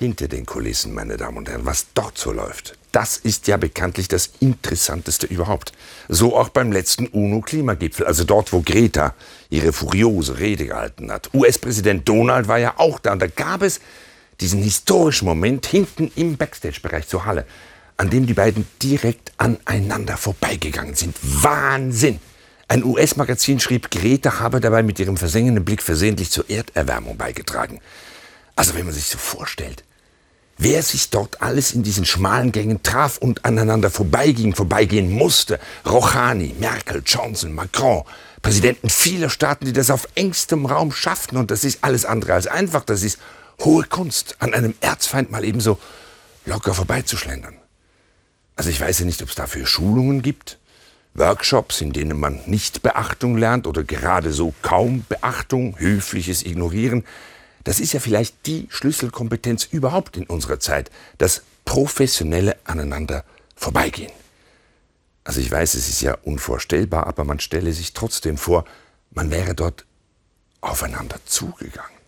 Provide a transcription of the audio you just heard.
hinter den Kulissen, meine Damen und Herren, was dort so läuft, das ist ja bekanntlich das Interessanteste überhaupt. So auch beim letzten UNO-Klimagipfel, also dort, wo Greta ihre furiose Rede gehalten hat. US-Präsident Donald war ja auch da und da gab es diesen historischen Moment hinten im Backstage-Bereich zur Halle, an dem die beiden direkt aneinander vorbeigegangen sind. Wahnsinn! Ein US-Magazin schrieb, Greta habe dabei mit ihrem versengenden Blick versehentlich zur Erderwärmung beigetragen. Also wenn man sich so vorstellt, wer sich dort alles in diesen schmalen Gängen traf und aneinander vorbeiging, vorbeigehen musste. Rouhani, Merkel, Johnson, Macron, Präsidenten vieler Staaten, die das auf engstem Raum schafften. Und das ist alles andere als einfach. Das ist hohe Kunst, an einem Erzfeind mal ebenso locker vorbeizuschlendern. Also ich weiß ja nicht, ob es dafür Schulungen gibt, Workshops, in denen man nicht Beachtung lernt oder gerade so kaum Beachtung, höfliches Ignorieren. Das ist ja vielleicht die Schlüsselkompetenz überhaupt in unserer Zeit, das professionelle aneinander vorbeigehen. Also ich weiß, es ist ja unvorstellbar, aber man stelle sich trotzdem vor, man wäre dort aufeinander zugegangen.